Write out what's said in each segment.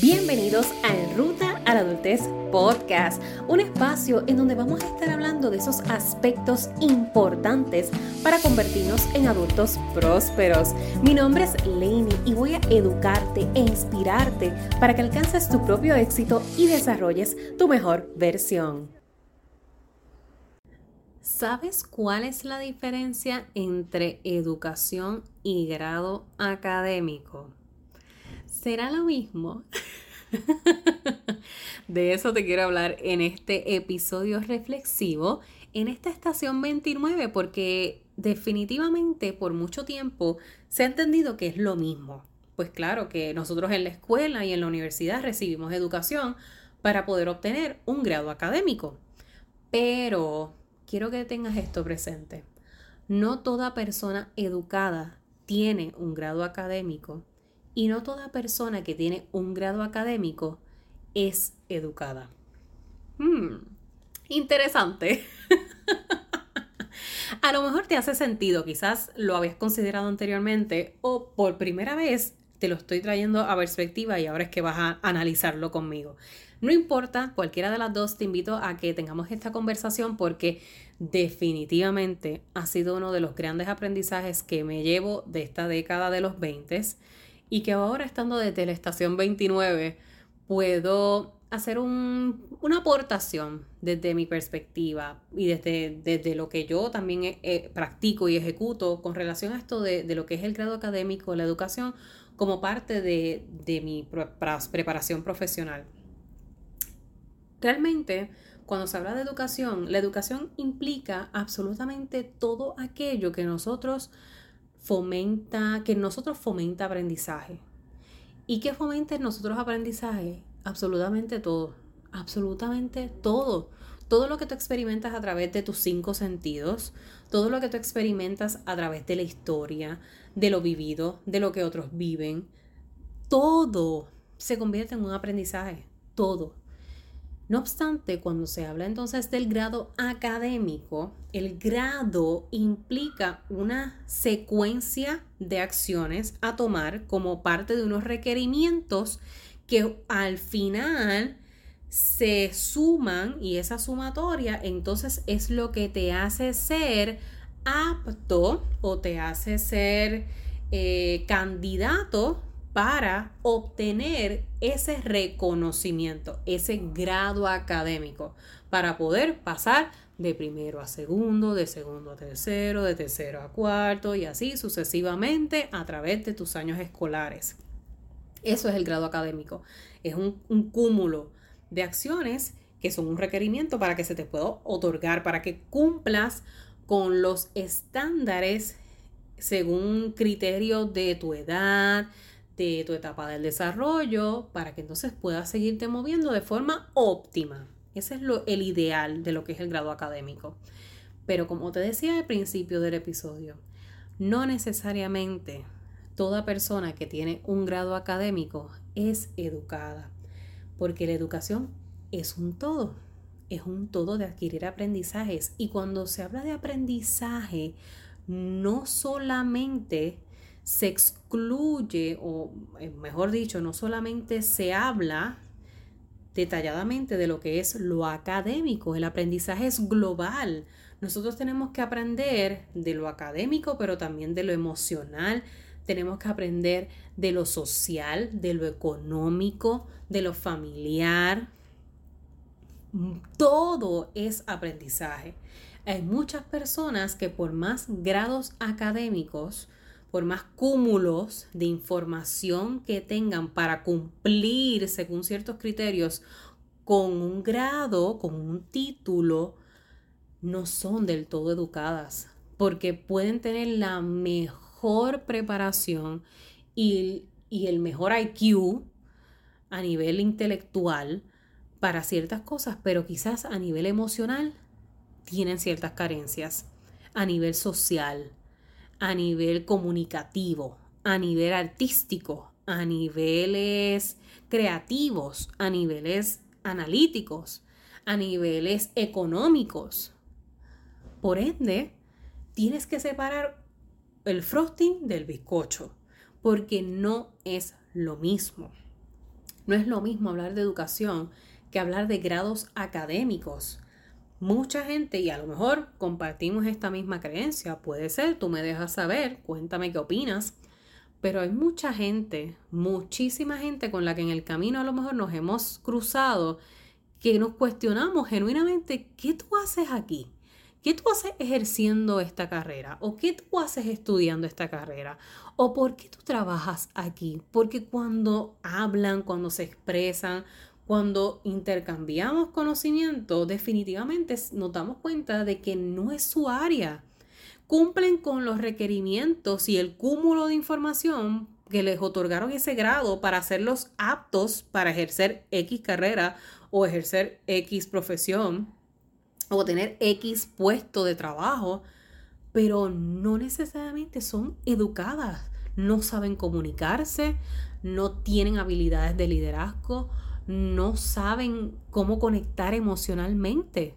Bienvenidos a En Ruta a la Adultez Podcast, un espacio en donde vamos a estar hablando de esos aspectos importantes para convertirnos en adultos prósperos. Mi nombre es Lainey y voy a educarte e inspirarte para que alcances tu propio éxito y desarrolles tu mejor versión. ¿Sabes cuál es la diferencia entre educación y grado académico? ¿Será lo mismo? De eso te quiero hablar en este episodio reflexivo, en esta estación 29, porque definitivamente por mucho tiempo se ha entendido que es lo mismo. Pues claro que nosotros en la escuela y en la universidad recibimos educación para poder obtener un grado académico. Pero quiero que tengas esto presente. No toda persona educada tiene un grado académico y no toda persona que tiene un grado académico es educada. Hmm, interesante. A lo mejor te hace sentido, quizás lo habías considerado anteriormente o por primera vez te lo estoy trayendo a perspectiva y ahora es que vas a analizarlo conmigo. No importa, cualquiera de las dos, te invito a que tengamos esta conversación porque definitivamente ha sido uno de los grandes aprendizajes que me llevo de esta década de los 20 y que ahora estando desde la estación 29 puedo hacer una aportación desde mi perspectiva y desde, desde lo que yo también practico y ejecuto con relación a esto de, lo que es el grado académico, la educación, como parte de, de mi preparación profesional. Realmente, cuando se habla de educación, la educación implica absolutamente todo aquello que nosotros fomenta, que nosotros fomenta aprendizaje. ¿Y qué fomenta en nosotros aprendizaje? Absolutamente todo, absolutamente todo. Todo lo que tú experimentas a través de tus cinco sentidos, todo lo que tú experimentas a través de la historia, de lo vivido, de lo que otros viven, todo se convierte en un aprendizaje, todo. No obstante, cuando se habla entonces del grado académico, el grado implica una secuencia de acciones a tomar como parte de unos requerimientos que al final se suman y esa sumatoria entonces es lo que te hace ser apto o te hace ser eh, candidato para obtener ese reconocimiento, ese grado académico, para poder pasar de primero a segundo, de segundo a tercero, de tercero a cuarto y así sucesivamente a través de tus años escolares. Eso es el grado académico. Es un, cúmulo de acciones que son un requerimiento para que se te pueda otorgar, para que cumplas con los estándares según criterios de tu edad, de tu etapa del desarrollo para que entonces puedas seguirte moviendo de forma óptima. Ese es lo, el ideal de lo que es el grado académico. Pero como te decía al principio del episodio, no necesariamente toda persona que tiene un grado académico es educada, porque la educación es un todo, es un todo de adquirir aprendizajes. Y cuando se habla de aprendizaje, no solamente se excluye, o eh, mejor dicho, no solamente se habla detalladamente de lo que es lo académico, el aprendizaje es global. Nosotros tenemos que aprender de lo académico, pero también de lo emocional, tenemos que aprender de lo social, de lo económico, de lo familiar. Todo es aprendizaje. Hay muchas personas que por más grados académicos, por más cúmulos de información que tengan para cumplir según ciertos criterios con un grado, con un título, no son del todo educadas, porque pueden tener la mejor preparación y, y el mejor IQ a nivel intelectual para ciertas cosas, pero quizás a nivel emocional tienen ciertas carencias, a nivel social, a nivel comunicativo, a nivel artístico, a niveles creativos, a niveles analíticos, a niveles económicos. Por ende, tienes que separar el frosting del bizcocho, porque no es lo mismo. No es lo mismo hablar de educación que hablar de grados académicos. Mucha gente, y a lo mejor compartimos esta misma creencia, puede ser, tú me dejas saber, cuéntame qué opinas, pero hay mucha gente, muchísima gente con la que en el camino a lo mejor nos hemos cruzado, que nos cuestionamos genuinamente, ¿qué tú haces aquí? ¿Qué tú haces ejerciendo esta carrera? ¿O qué tú haces estudiando esta carrera? ¿O por qué tú trabajas aquí? Porque cuando hablan, cuando se expresan, cuando intercambiamos conocimiento, definitivamente nos damos cuenta de que no es su área. Cumplen con los requerimientos y el cúmulo de información que les otorgaron ese grado para hacerlos aptos para ejercer X carrera o ejercer X profesión o tener X puesto de trabajo, pero no necesariamente son educadas, no saben comunicarse, no tienen habilidades de liderazgo, no saben cómo conectar emocionalmente.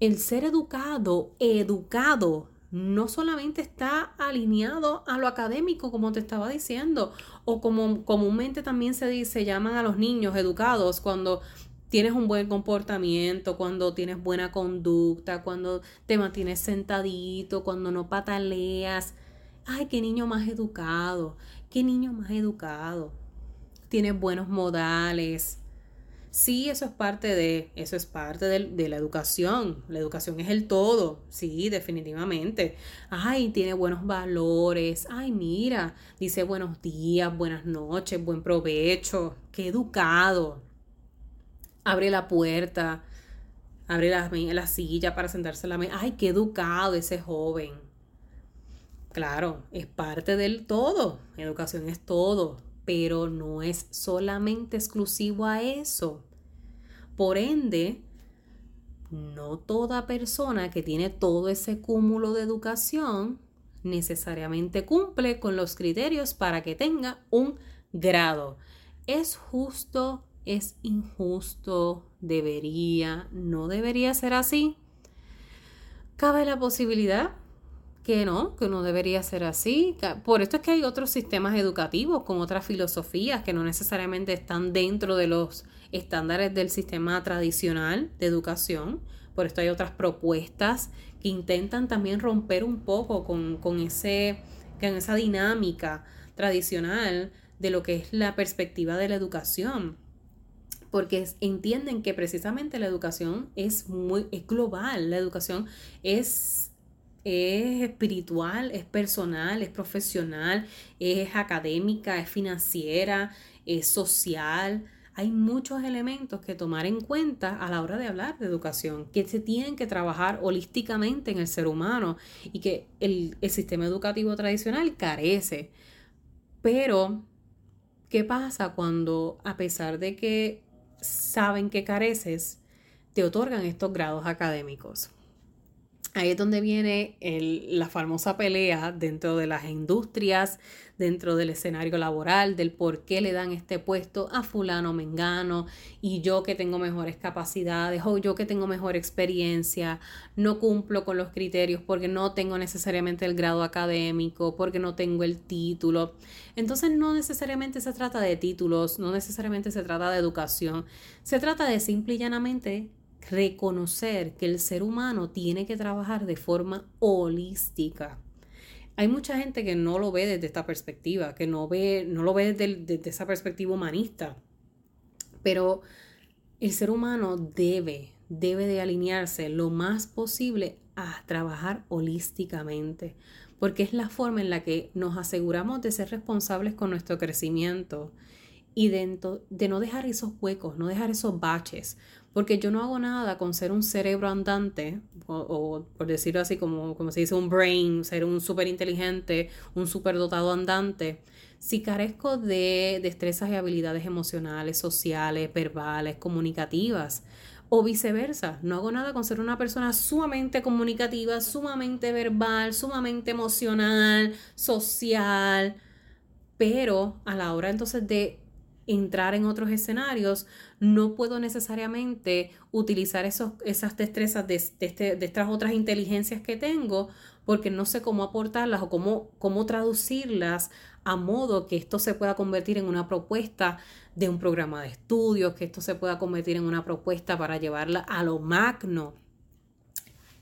El ser educado, educado, no solamente está alineado a lo académico, como te estaba diciendo, o como comúnmente también se dice, llaman a los niños educados cuando tienes un buen comportamiento, cuando tienes buena conducta, cuando te mantienes sentadito, cuando no pataleas. Ay, qué niño más educado, qué niño más educado. Tienes buenos modales. Sí, eso es parte de, eso es parte de, de, la educación. La educación es el todo, sí, definitivamente. Ay, tiene buenos valores. Ay, mira, dice buenos días, buenas noches, buen provecho. Qué educado abre la puerta, abre la, la silla para sentarse en la mesa. Ay, qué educado ese joven. Claro, es parte del todo. Educación es todo, pero no es solamente exclusivo a eso. Por ende, no toda persona que tiene todo ese cúmulo de educación necesariamente cumple con los criterios para que tenga un grado. Es justo es injusto, debería, no debería ser así. Cabe la posibilidad que no, que no debería ser así. Por esto es que hay otros sistemas educativos con otras filosofías que no necesariamente están dentro de los estándares del sistema tradicional de educación. Por esto hay otras propuestas que intentan también romper un poco con, con, ese, con esa dinámica tradicional de lo que es la perspectiva de la educación porque entienden que precisamente la educación es muy global, la educación es, es espiritual, es personal, es profesional, es académica, es financiera, es social. Hay muchos elementos que tomar en cuenta a la hora de hablar de educación, que se tienen que trabajar holísticamente en el ser humano y que el, el sistema educativo tradicional carece. Pero, ¿qué pasa cuando a pesar de que saben que careces, te otorgan estos grados académicos. Ahí es donde viene la famosa pelea dentro de las industrias, dentro del escenario laboral, del por qué le dan este puesto a fulano mengano y yo que tengo mejores capacidades o yo que tengo mejor experiencia, no cumplo con los criterios porque no tengo necesariamente el grado académico, porque no tengo el título. Entonces no necesariamente se trata de títulos, no necesariamente se trata de educación, se trata de simple y llanamente reconocer que el ser humano tiene que trabajar de forma holística. Hay mucha gente que no lo ve desde esta perspectiva, que no, ve, no lo ve desde, esa perspectiva humanista, pero el ser humano debe, debe de alinearse lo más posible a trabajar holísticamente, porque es la forma en la que nos aseguramos de ser responsables con nuestro crecimiento y de, de no dejar esos huecos, no dejar esos baches, porque yo no hago nada con ser un cerebro andante, o, por decirlo así, como, como se dice, un brain, ser un súper inteligente, un súper dotado andante, si carezco de destrezas y habilidades emocionales, sociales, verbales, comunicativas, o viceversa. No hago nada con ser una persona sumamente comunicativa, sumamente verbal, sumamente emocional, social, pero a la hora entonces de entrar en otros escenarios, no puedo necesariamente utilizar esos, esas destrezas de, este, de, estas otras inteligencias que tengo porque no sé cómo aportarlas o cómo, cómo traducirlas a modo que esto se pueda convertir en una propuesta de un programa de estudios, que esto se pueda convertir en una propuesta para llevarla a lo magno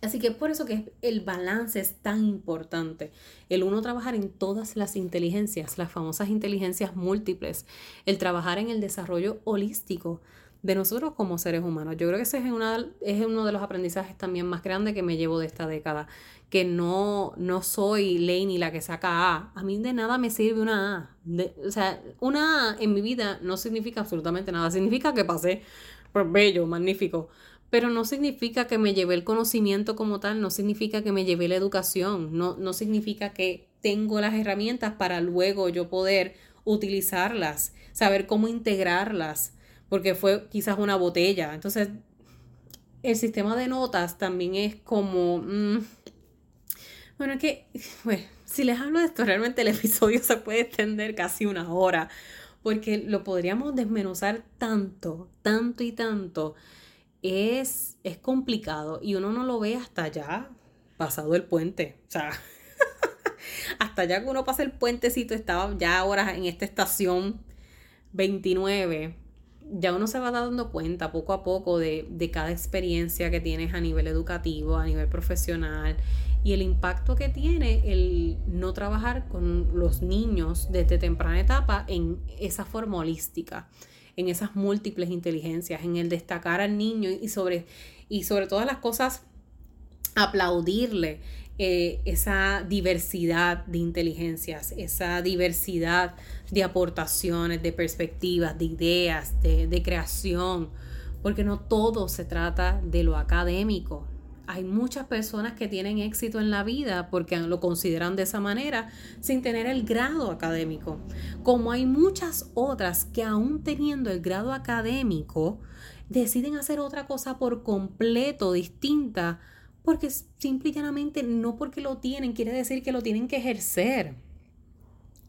Así que por eso que el balance es tan importante. El uno trabajar en todas las inteligencias, las famosas inteligencias múltiples, el trabajar en el desarrollo holístico de nosotros como seres humanos. Yo creo que ese es, una, es uno de los aprendizajes también más grandes que me llevo de esta década, que no, no soy ni la que saca A. A mí de nada me sirve una A. o sea, una A en mi vida no significa absolutamente nada. Significa que pasé por bello, magnífico pero no significa que me lleve el conocimiento como tal, no significa que me lleve la educación, no, no significa que tengo las herramientas para luego yo poder utilizarlas, saber cómo integrarlas, porque fue quizás una botella. Entonces, el sistema de notas también es como... Mm, bueno, es que, si les hablo de esto, realmente el episodio se puede extender casi una hora, porque lo podríamos desmenuzar tanto, tanto y tanto es, es complicado y uno no lo ve hasta allá, pasado el puente. O sea, hasta allá que uno pasa el puentecito, estaba ya ahora en esta estación 29, ya uno se va dando cuenta poco a poco de, de, cada experiencia que tienes a nivel educativo, a nivel profesional y el impacto que tiene el no trabajar con los niños desde temprana etapa en esa forma holística en esas múltiples inteligencias, en el destacar al niño y sobre, y sobre todas las cosas aplaudirle eh, esa diversidad de inteligencias, esa diversidad de aportaciones, de perspectivas, de ideas, de, de creación, porque no todo se trata de lo académico, hay muchas personas que tienen éxito en la vida porque lo consideran de esa manera sin tener el grado académico. Como hay muchas otras que aún teniendo el grado académico deciden hacer otra cosa por completo distinta porque simple y llanamente no porque lo tienen quiere decir que lo tienen que ejercer.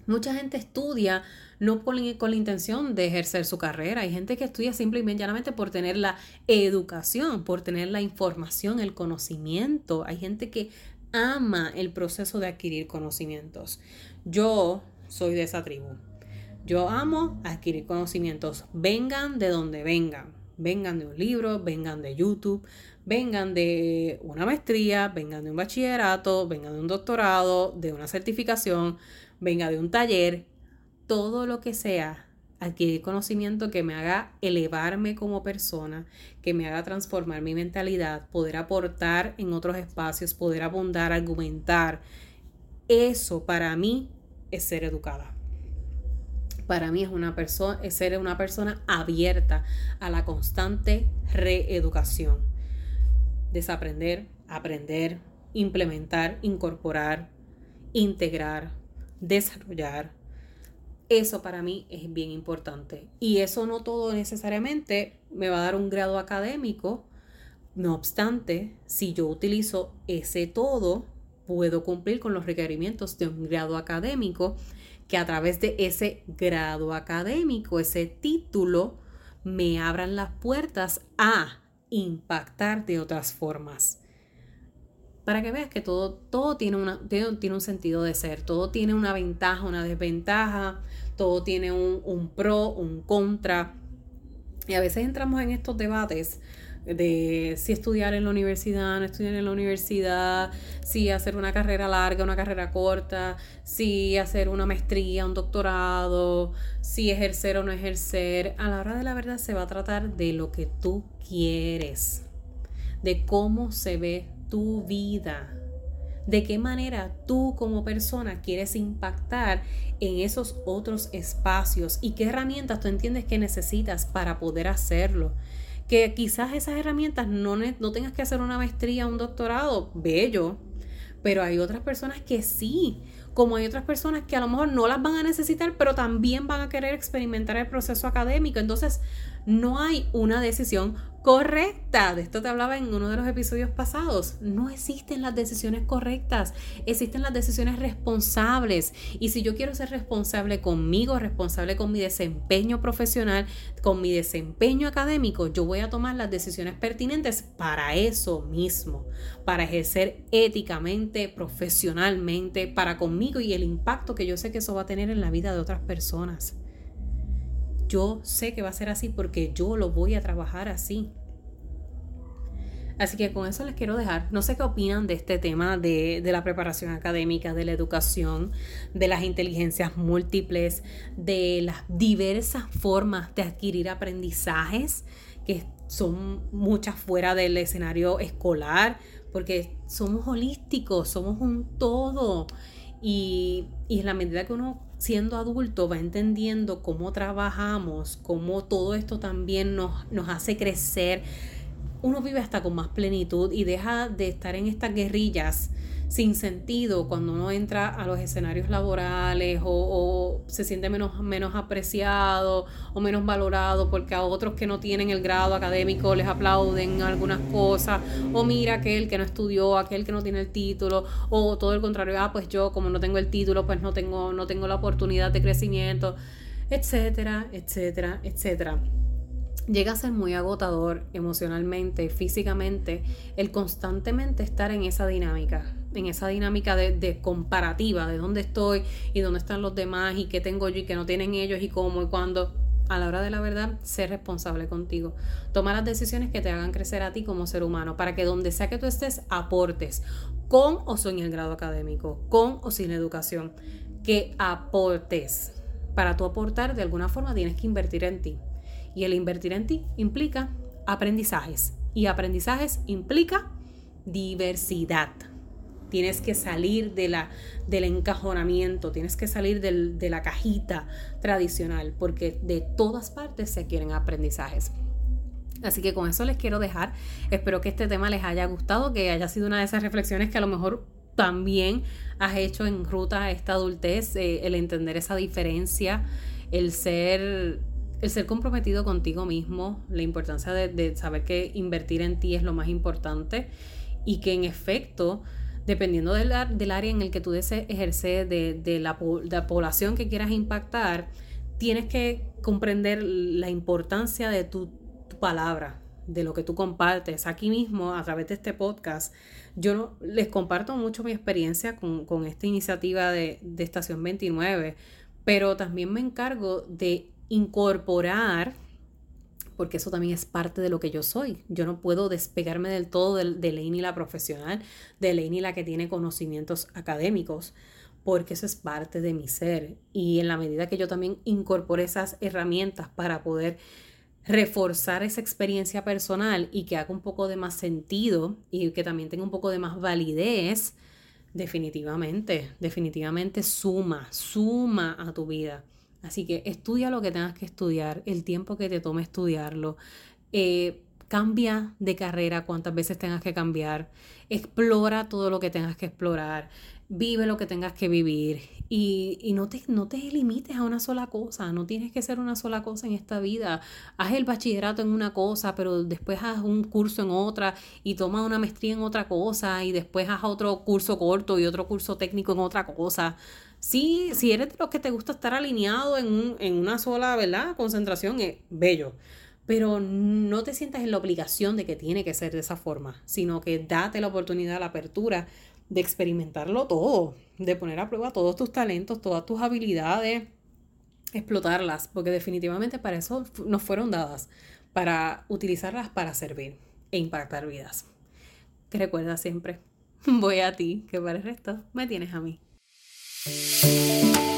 Mucha gente estudia no con, la intención de ejercer su carrera. Hay gente que estudia simplemente llanamente por tener la educación, por tener la información, el conocimiento. Hay gente que ama el proceso de adquirir conocimientos. Yo soy de esa tribu. Yo amo adquirir conocimientos, vengan de donde vengan. Vengan de un libro, vengan de YouTube, vengan de una maestría, vengan de un bachillerato, vengan de un doctorado, de una certificación, venga de un taller, todo lo que sea, adquirir conocimiento que me haga elevarme como persona, que me haga transformar mi mentalidad, poder aportar en otros espacios, poder abundar, argumentar. Eso para mí es ser educada. Para mí es, una ser una persona abierta a la constante reeducación. Desaprender, aprender, implementar, incorporar, integrar, desarrollar. Eso para mí es bien importante. Y eso no todo necesariamente me va a dar un grado académico. No obstante, si yo utilizo ese todo, puedo cumplir con los requerimientos de un grado académico que a través de ese grado académico, ese título, me abran las puertas a impactar de otras formas para que veas que todo, todo tiene, una, tiene, un sentido de ser, todo tiene una ventaja, una desventaja, todo tiene un, un pro, un contra. Y a veces entramos en estos debates de si estudiar en la universidad, no estudiar en la universidad, si hacer una carrera larga, una carrera corta, si hacer una maestría, un doctorado, si ejercer o no ejercer. A la hora de la verdad se va a tratar de lo que tú quieres, de cómo se ve tu vida. De qué manera tú como persona quieres impactar en esos otros espacios y qué herramientas tú entiendes que necesitas para poder hacerlo. Que quizás esas herramientas no, no tengas que hacer una maestría, un doctorado, bello, pero hay otras personas que sí, como hay otras personas que a lo mejor no las van a necesitar, pero también van a querer experimentar el proceso académico. Entonces, no hay una decisión correcta. De esto te hablaba en uno de los episodios pasados. No existen las decisiones correctas, existen las decisiones responsables. Y si yo quiero ser responsable conmigo, responsable con mi desempeño profesional, con mi desempeño académico, yo voy a tomar las decisiones pertinentes para eso mismo, para ejercer éticamente, profesionalmente, para conmigo y el impacto que yo sé que eso va a tener en la vida de otras personas. Yo sé que va a ser así porque yo lo voy a trabajar así. Así que con eso les quiero dejar. No sé qué opinan de este tema de, la preparación académica, de la educación, de las inteligencias múltiples, de las diversas formas de adquirir aprendizajes, que son muchas fuera del escenario escolar, porque somos holísticos, somos un todo. Y, y en la medida que uno siendo adulto va entendiendo cómo trabajamos, cómo todo esto también nos, nos hace crecer, uno vive hasta con más plenitud y deja de estar en estas guerrillas sin sentido cuando uno entra a los escenarios laborales o, se siente menos, menos apreciado o menos valorado porque a otros que no tienen el grado académico les aplauden algunas cosas o mira aquel que no estudió, aquel que no tiene el título o todo el contrario, ah pues yo como no tengo el título pues no tengo, no tengo la oportunidad de crecimiento, etcétera, etcétera, etcétera. Llega a ser muy agotador emocionalmente, físicamente, el constantemente estar en esa dinámica, en esa dinámica de, comparativa, de dónde estoy y dónde están los demás y qué tengo yo y qué no tienen ellos y cómo y cuándo. A la hora de la verdad, ser responsable contigo. Toma las decisiones que te hagan crecer a ti como ser humano, para que donde sea que tú estés, aportes, con o sin el grado académico, con o sin educación, que aportes. Para tú aportar, de alguna forma tienes que invertir en ti y el invertir en ti implica aprendizajes. Y aprendizajes implica diversidad. Tienes que salir de la, del encajonamiento, tienes que salir de la cajita tradicional, porque de todas partes se quieren aprendizajes. Así que con eso les quiero dejar. Espero que este tema les haya gustado, que haya sido una de esas reflexiones que a lo mejor también has hecho en ruta a esta adultez, eh, el entender esa diferencia, el ser el ser comprometido contigo mismo, la importancia de, saber que invertir en ti es lo más importante y que en efecto, dependiendo del, área en el que tú desees ejercer, de, la, población que quieras impactar, tienes que comprender la importancia de tu, palabra, de lo que tú compartes. Aquí mismo, a través de este podcast, yo les comparto mucho mi experiencia con, esta iniciativa de, de Estación 29, pero también me encargo de incorporar, porque eso también es parte de lo que yo soy. Yo no puedo despegarme del todo de, de la profesional, de Lainey la que tiene conocimientos académicos, porque eso es parte de mi ser. Y en la medida que yo también incorpore esas herramientas para poder reforzar esa experiencia personal y que haga un poco de más sentido y que también tenga un poco de más validez, definitivamente, definitivamente suma, suma a tu vida. Así que estudia lo que tengas que estudiar, el tiempo que te tome estudiarlo. Eh, cambia de carrera cuantas veces tengas que cambiar. Explora todo lo que tengas que explorar. Vive lo que tengas que vivir. Y, no, te, no te limites a una sola cosa. No tienes que ser una sola cosa en esta vida. Haz el bachillerato en una cosa, pero después haz un curso en otra y toma una maestría en otra cosa y después haz otro curso corto y otro curso técnico en otra cosa. Sí, si eres de los que te gusta estar alineado en, en una sola, ¿verdad? Concentración, es bello. Pero no te sientas en la obligación de que tiene que ser de esa forma, sino que date la oportunidad, la apertura de experimentarlo todo, de poner a prueba todos tus talentos, todas tus habilidades, explotarlas, porque definitivamente para eso nos fueron dadas, para utilizarlas para servir e impactar vidas. Que recuerda siempre, voy a ti, que para el resto me tienes a mí. Música